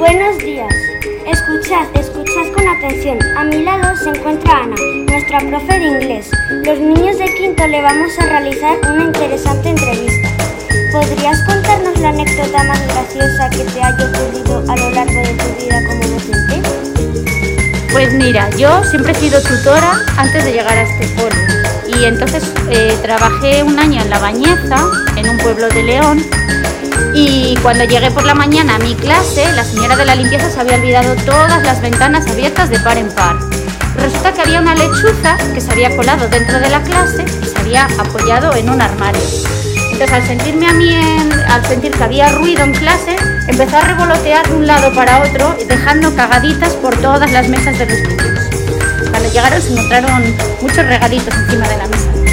Buenos días. Escuchad, escuchad con atención. A mi lado se encuentra Ana, nuestra profe de inglés. Los niños de quinto le vamos a realizar una interesante entrevista. ¿Podrías contarnos la anécdota más graciosa que te haya ocurrido a lo largo de tu vida como docente? Pues mira, yo siempre he sido tutora antes de llegar a este foro y entonces eh, trabajé un año en La Bañeza, en un pueblo de León, y cuando llegué por la mañana a mi clase, la señora de la limpieza se había olvidado todas las ventanas abiertas de par en par. Resulta que había una lechuza que se había colado dentro de la clase y se había apoyado en un armario. Entonces, al sentirme a mí, al sentir que había ruido en clase, empezó a revolotear de un lado para otro, dejando cagaditas por todas las mesas de los niños. Cuando llegaron se encontraron muchos regalitos encima de la mesa.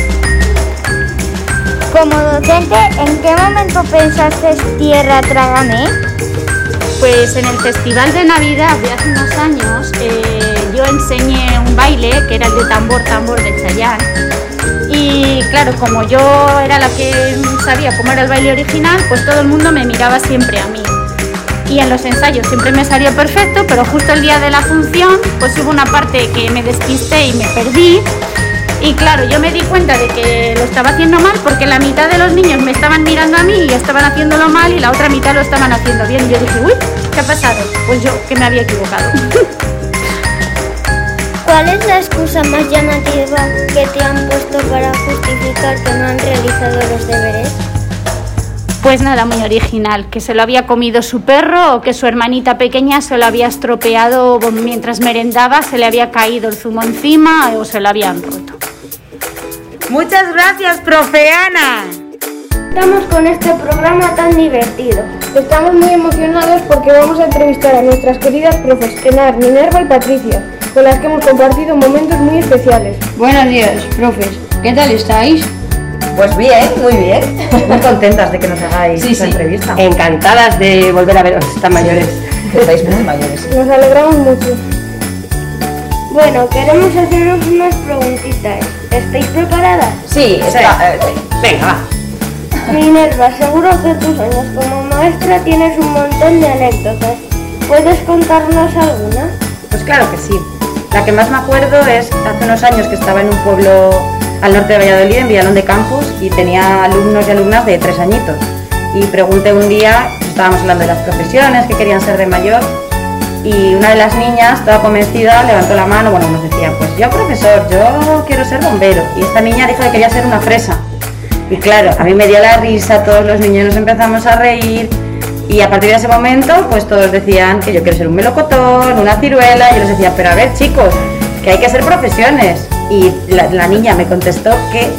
Como docente, ¿en qué momento pensaste Tierra Trágame? Pues en el Festival de Navidad de hace unos años eh, yo enseñé un baile que era el de tambor tambor de Chayanne y claro, como yo era la que sabía cómo era el baile original, pues todo el mundo me miraba siempre a mí. Y en los ensayos siempre me salía perfecto, pero justo el día de la función, pues hubo una parte que me despisté y me perdí. Y claro, yo me di cuenta de que lo estaba haciendo mal porque la mitad de los niños me estaban mirando a mí y estaban haciéndolo mal y la otra mitad lo estaban haciendo bien. Y yo dije, uy, ¿qué ha pasado? Pues yo, que me había equivocado. ¿Cuál es la excusa más llamativa que te han puesto para justificar que no han realizado los deberes? Pues nada, muy original, que se lo había comido su perro o que su hermanita pequeña se lo había estropeado mientras merendaba, se le había caído el zumo encima o se lo habían roto. Muchas gracias, profe Ana. Estamos con este programa tan divertido. Estamos muy emocionados porque vamos a entrevistar a nuestras queridas profes Enar, Minerva y Patricia, con las que hemos compartido momentos muy especiales. Buenos días, profes. ¿Qué tal estáis? Pues bien, muy bien. Muy contentas de que nos hagáis Sí, esta sí. entrevista. Encantadas de volver a veros tan mayores. Estáis muy mayores. Nos alegramos mucho. Bueno, queremos haceros unas preguntitas. ¿Estáis preparadas? Sí, está, eh, venga, va. Minerva, seguro que tus años como maestra tienes un montón de anécdotas. ¿Puedes contarnos alguna? Pues claro que sí. La que más me acuerdo es hace unos años que estaba en un pueblo al norte de Valladolid, en Villalón de Campos, y tenía alumnos y alumnas de tres añitos. Y pregunté un día, estábamos hablando de las profesiones que querían ser de mayor, y una de las niñas, toda convencida, levantó la mano, bueno, nos decía, pues yo profesor, yo quiero ser bombero. Y esta niña dijo que quería ser una fresa. Y claro, a mí me dio la risa, todos los niños nos empezamos a reír, y a partir de ese momento, pues todos decían que yo quiero ser un melocotón, una ciruela, y yo les decía, pero a ver chicos, que hay que ser profesiones. Y la, la niña me contestó que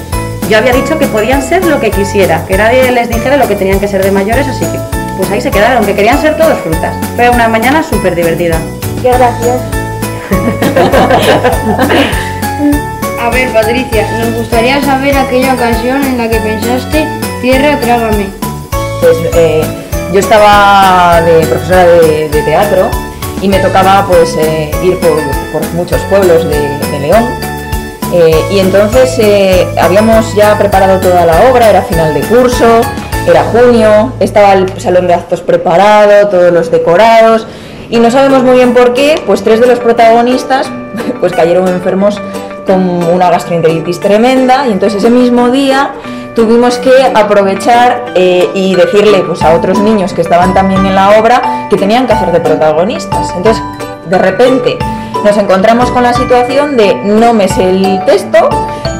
yo había dicho que podían ser lo que quisiera, que nadie les dijera lo que tenían que ser de mayores, así que pues ahí se quedaron, que querían ser todos frutas. Fue una mañana súper divertida. Qué gracias. A ver, Patricia, nos gustaría saber aquella ocasión en la que pensaste, tierra, trágame. Pues eh, yo estaba de profesora de, de teatro y me tocaba pues eh, ir por, por muchos pueblos de, de León. Eh, y entonces eh, habíamos ya preparado toda la obra, era final de curso, era junio, estaba el salón de actos preparado, todos los decorados y no sabemos muy bien por qué, pues tres de los protagonistas pues cayeron enfermos con una gastroenteritis tremenda y entonces ese mismo día tuvimos que aprovechar eh, y decirle pues, a otros niños que estaban también en la obra que tenían que hacer de protagonistas. Entonces, de repente nos encontramos con la situación de no me sé el texto,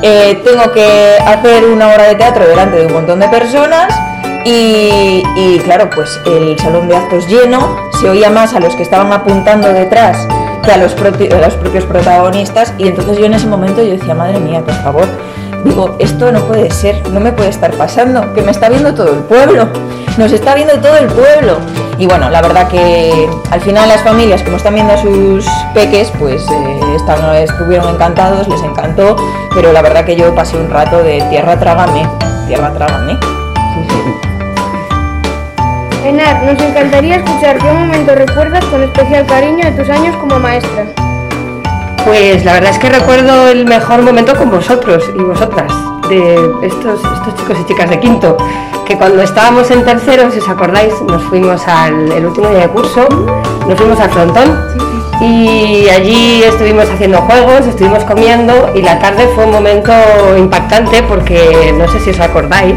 eh, tengo que hacer una obra de teatro delante de un montón de personas y, claro, pues el salón de actos lleno, se oía más a los que estaban apuntando detrás que a los, a los propios protagonistas y entonces yo en ese momento yo decía, madre mía, por favor, digo, esto no puede ser, no me puede estar pasando, que me está viendo todo el pueblo, nos está viendo todo el pueblo. Y bueno, la verdad que al final las familias, como están viendo a sus peques, pues eh, están- estuvieron encantados, les encantó, pero la verdad que yo pasé un rato de tierra trágame, tierra trágame. Enar, nos encantaría escuchar qué momento recuerdas con especial cariño de tus años como maestra. Pues la verdad es que recuerdo el mejor momento con vosotros y vosotras, de estos, estos chicos y chicas de quinto, que cuando estábamos en tercero, si os acordáis, nos fuimos al último día de curso, nos fuimos al frontón y allí estuvimos haciendo juegos, estuvimos comiendo y la tarde fue un momento impactante porque no sé si os acordáis,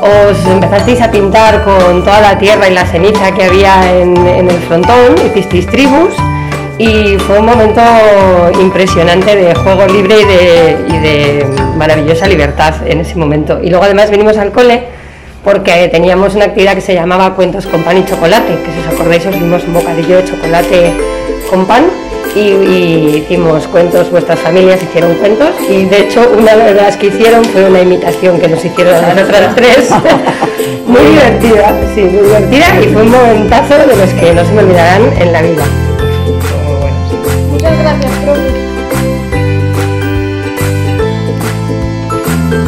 os empezasteis a pintar con toda la tierra y la ceniza que había en, el frontón, hicisteis tribus y fue un momento impresionante de juego libre y de, y de maravillosa libertad en ese momento. Y luego además venimos al cole porque teníamos una actividad que se llamaba Cuentos con pan y chocolate, que si os acordáis os dimos un bocadillo de chocolate con pan y, y hicimos cuentos, vuestras familias hicieron cuentos y de hecho una de las que hicieron fue una imitación que nos hicieron a nosotras tres, muy divertida, sí, muy divertida y fue un momentazo de los que no se me olvidarán en la vida. Muchas gracias, profe.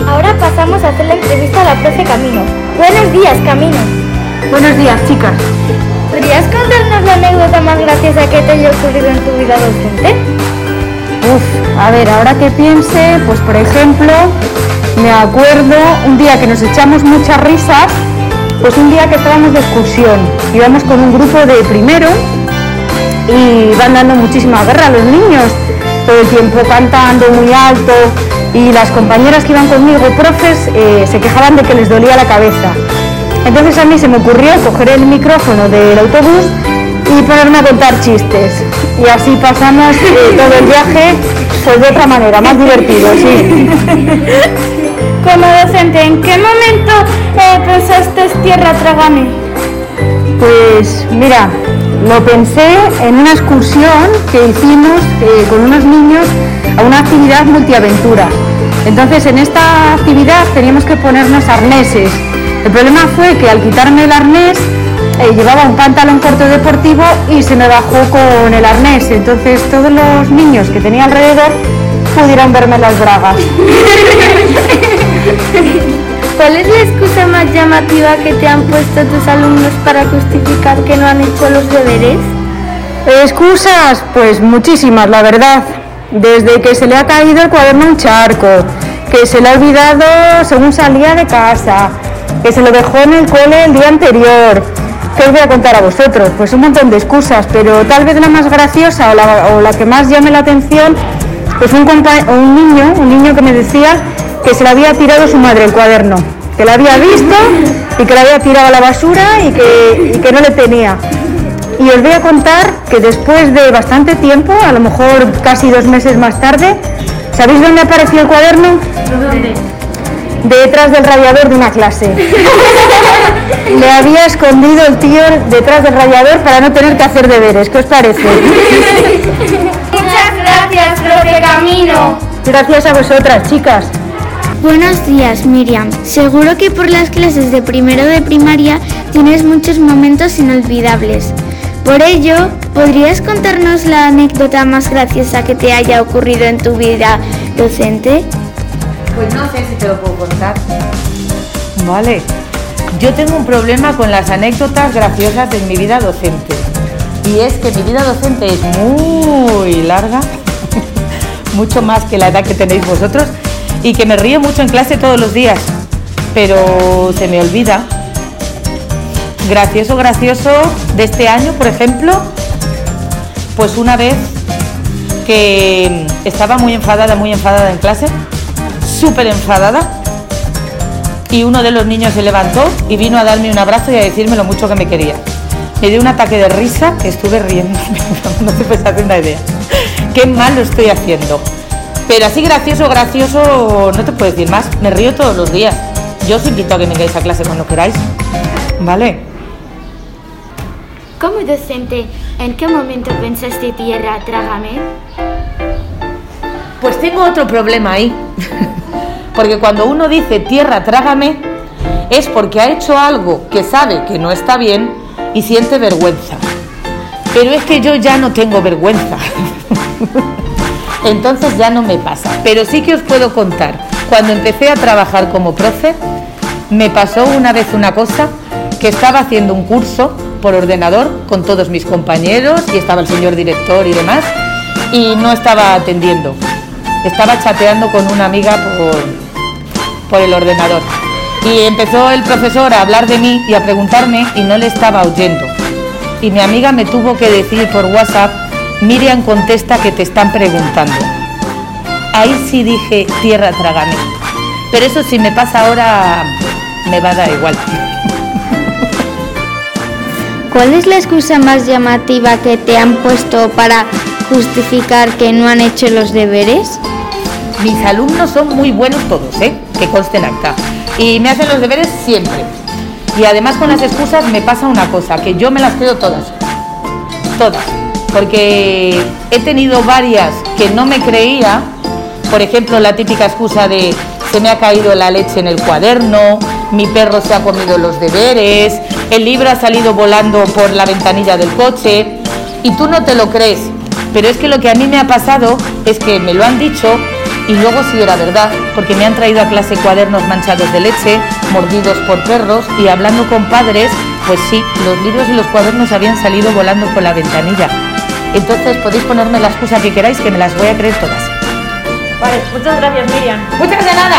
Ahora pasamos a hacer la entrevista a la profe Camino. Buenos días, Camino. Buenos días, chicas. ¿Podrías contarnos la anécdota más graciosa que te haya ocurrido en tu vida docente? Uf, a ver, ahora que piense, pues por ejemplo, me acuerdo un día que nos echamos muchas risas, pues un día que estábamos de excursión, íbamos con un grupo de primero y van dando muchísima guerra a los niños, todo el tiempo cantando muy alto y las compañeras que iban conmigo, profes, eh, se quejaban de que les dolía la cabeza. Entonces a mí se me ocurrió coger el micrófono del autobús y ponerme a contar chistes. Y así pasamos eh, todo el viaje pues de otra manera, más divertido, sí. Como docente, ¿en qué momento eh, pensaste tierra trágame? Pues mira, lo pensé en una excursión que hicimos eh, con unos niños a una actividad multiaventura. Entonces en esta actividad teníamos que ponernos arneses. El problema fue que al quitarme el arnés eh, llevaba un pantalón corto deportivo y se me bajó con el arnés. Entonces todos los niños que tenía alrededor pudieron verme las bragas. ¿Cuál es la excusa más llamativa que te han puesto tus alumnos para justificar que no han hecho los deberes? Excusas, pues muchísimas, la verdad. Desde que se le ha caído el cuaderno a un charco, que se le ha olvidado según salía de casa, que se lo dejó en el cole el día anterior. ¿Qué os voy a contar a vosotros? Pues un montón de excusas, pero tal vez la más graciosa o la, o la que más llame la atención, pues un, un niño, un niño que me decía que se le había tirado su madre el cuaderno, que lo había visto y que lo había tirado a la basura y que, y que no le tenía. Y os voy a contar que después de bastante tiempo, a lo mejor casi dos meses más tarde, ¿sabéis dónde apareció el cuaderno? Detrás del radiador de una clase. Le había escondido el tío detrás del radiador para no tener que hacer deberes. ¿Qué os parece? Muchas gracias, profe Camino. Gracias a vosotras, chicas. Buenos días, Miriam. Seguro que por las clases de primero de primaria tienes muchos momentos inolvidables. Por ello, ¿podrías contarnos la anécdota más graciosa que te haya ocurrido en tu vida docente? Pues no sé si te lo puedo contar. Vale. Yo tengo un problema con las anécdotas graciosas de mi vida docente. Y es que mi vida docente es muy larga, mucho más que la edad que tenéis vosotros, y que me río mucho en clase todos los días, pero se me olvida. Gracioso, gracioso de este año, por ejemplo, pues una vez que estaba muy enfadada, muy enfadada en clase, súper enfadada, y uno de los niños se levantó y vino a darme un abrazo y a decirme lo mucho que me quería. Me dio un ataque de risa que estuve riendo, no te puedes hacer una idea. Qué mal lo estoy haciendo. Pero así gracioso, gracioso, no te puedo decir más. Me río todos los días. Yo os invito a que vengáis a clase cuando queráis. ¿Vale? Como docente, ¿en qué momento pensaste tierra, trágame? Pues tengo otro problema ahí. Porque cuando uno dice tierra, trágame, es porque ha hecho algo que sabe que no está bien y siente vergüenza. Pero es que yo ya no tengo vergüenza. Entonces ya no me pasa. Pero sí que os puedo contar. Cuando empecé a trabajar como profe, me pasó una vez una cosa que estaba haciendo un curso por ordenador con todos mis compañeros y estaba el señor director y demás. y no estaba atendiendo. Estaba chateando con una amiga por, por el ordenador. Y empezó el profesor a hablar de mí y a preguntarme y no le estaba oyendo. Y mi amiga me tuvo que decir por WhatsApp, Miriam contesta que te están preguntando. Ahí sí dije, tierra trágame. Pero eso si me pasa ahora, me va a dar igual. ¿Cuál es la excusa más llamativa que te han puesto para justificar que no han hecho los deberes? Mis alumnos son muy buenos todos, ¿eh? Que conste en acta. Y me hacen los deberes siempre. Y además con las excusas me pasa una cosa, que yo me las creo todas. Todas. Porque he tenido varias que no me creía. Por ejemplo, la típica excusa de se me ha caído la leche en el cuaderno, mi perro se ha comido los deberes, el libro ha salido volando por la ventanilla del coche y tú no te lo crees. Pero es que lo que a mí me ha pasado es que me lo han dicho y luego sí era verdad, porque me han traído a clase cuadernos manchados de leche, mordidos por perros y hablando con padres, pues sí, los libros y los cuadernos habían salido volando por la ventanilla. Entonces podéis ponerme la excusa que queráis que me las voy a creer todas. Vale, muchas gracias Miriam. ¡Muchas de nada!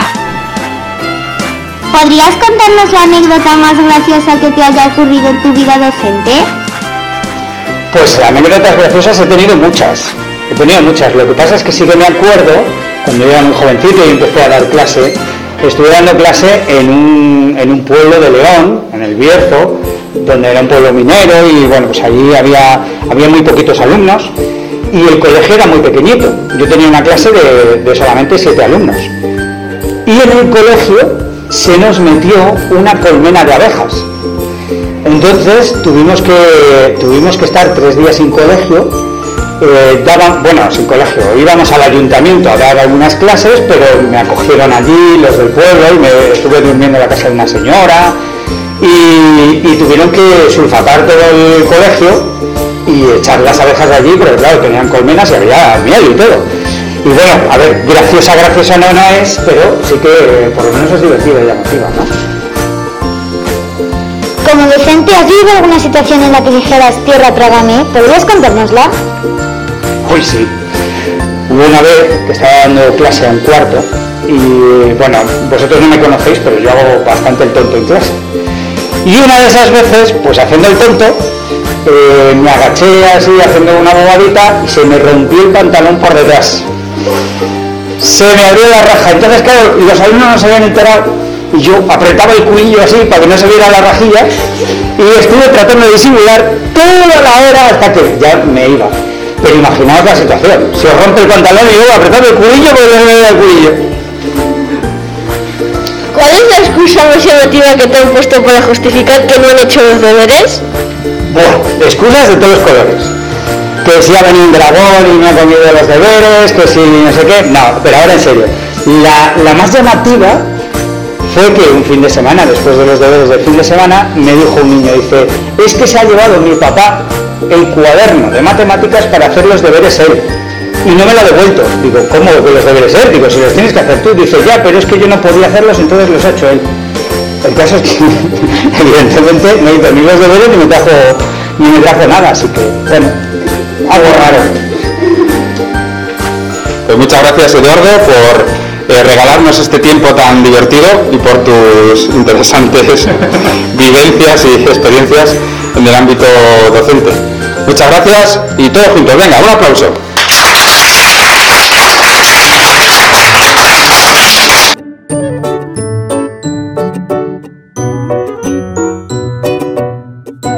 ¿Podrías contarnos la anécdota más graciosa que te haya ocurrido en tu vida docente? Pues anécdotas graciosas he tenido muchas. He tenido muchas. Lo que pasa es que sí que me acuerdo, cuando yo era muy jovencito y empecé a dar clase, estuve dando clase en un, en un pueblo de León, en el Bierzo, donde era un pueblo minero y bueno, pues allí había, había muy poquitos alumnos y el colegio era muy pequeñito. Yo tenía una clase de, de solamente siete alumnos. Y en el colegio se nos metió una colmena de abejas. Entonces tuvimos que, tuvimos que estar tres días sin colegio. Eh, daban, bueno, sin colegio, íbamos al ayuntamiento a dar algunas clases, pero me acogieron allí los del pueblo y me estuve durmiendo en la casa de una señora y, tuvieron que sulfatar todo el colegio y echar las abejas de allí, pero claro, tenían colmenas y había miel y todo. Y bueno, a ver, graciosa, graciosa no, no es, pero sí que eh, por lo menos es divertida y llamativa, ¿no? Como docente, ¿has vivido alguna situación en la que dijeras tierra trágame? ¿Podrías contárnosla? Hoy sí. Hubo una vez que estaba dando clase a un cuarto y bueno, vosotros no me conocéis, pero yo hago bastante el tonto en clase. Y una de esas veces, pues haciendo el tonto, eh, me agaché así haciendo una bobadita y se me rompió el pantalón por detrás. Se me abrió la raja. Entonces, claro, los alumnos no se habían enterado y yo apretaba el cubillo así para que no se viera la rajilla y estuve tratando de disimular toda la hora hasta que ya me iba. Pero imaginaos la situación. Se os rompe el pantalón y yo apretando el cubillo porque no el cubillo. ¿Cuál es la excusa más llamativa que te han puesto para justificar que no han hecho los deberes? Bueno, excusas de todos los colores. Que si ha venido un dragón y me ha comido los deberes, que si no sé qué. No, pero ahora en serio. La, la más llamativa fue que un fin de semana, después de los deberes del fin de semana, me dijo un niño, dice, es que se ha llevado mi papá el cuaderno de matemáticas para hacer los deberes él. Y no me lo ha devuelto. Digo, ¿cómo que los deberes él? Digo, si los tienes que hacer tú. Dice, ya, pero es que yo no podía hacerlos, entonces los ha hecho él. El caso es que, evidentemente, no hizo ni los deberes ni me trajo, ni me trajo nada, así que, bueno, algo raro. Pues muchas gracias Eduardo por eh, regalarnos este tiempo tan divertido y por tus interesantes vivencias y experiencias en el ámbito docente. Muchas gracias y todos juntos. Venga, un aplauso.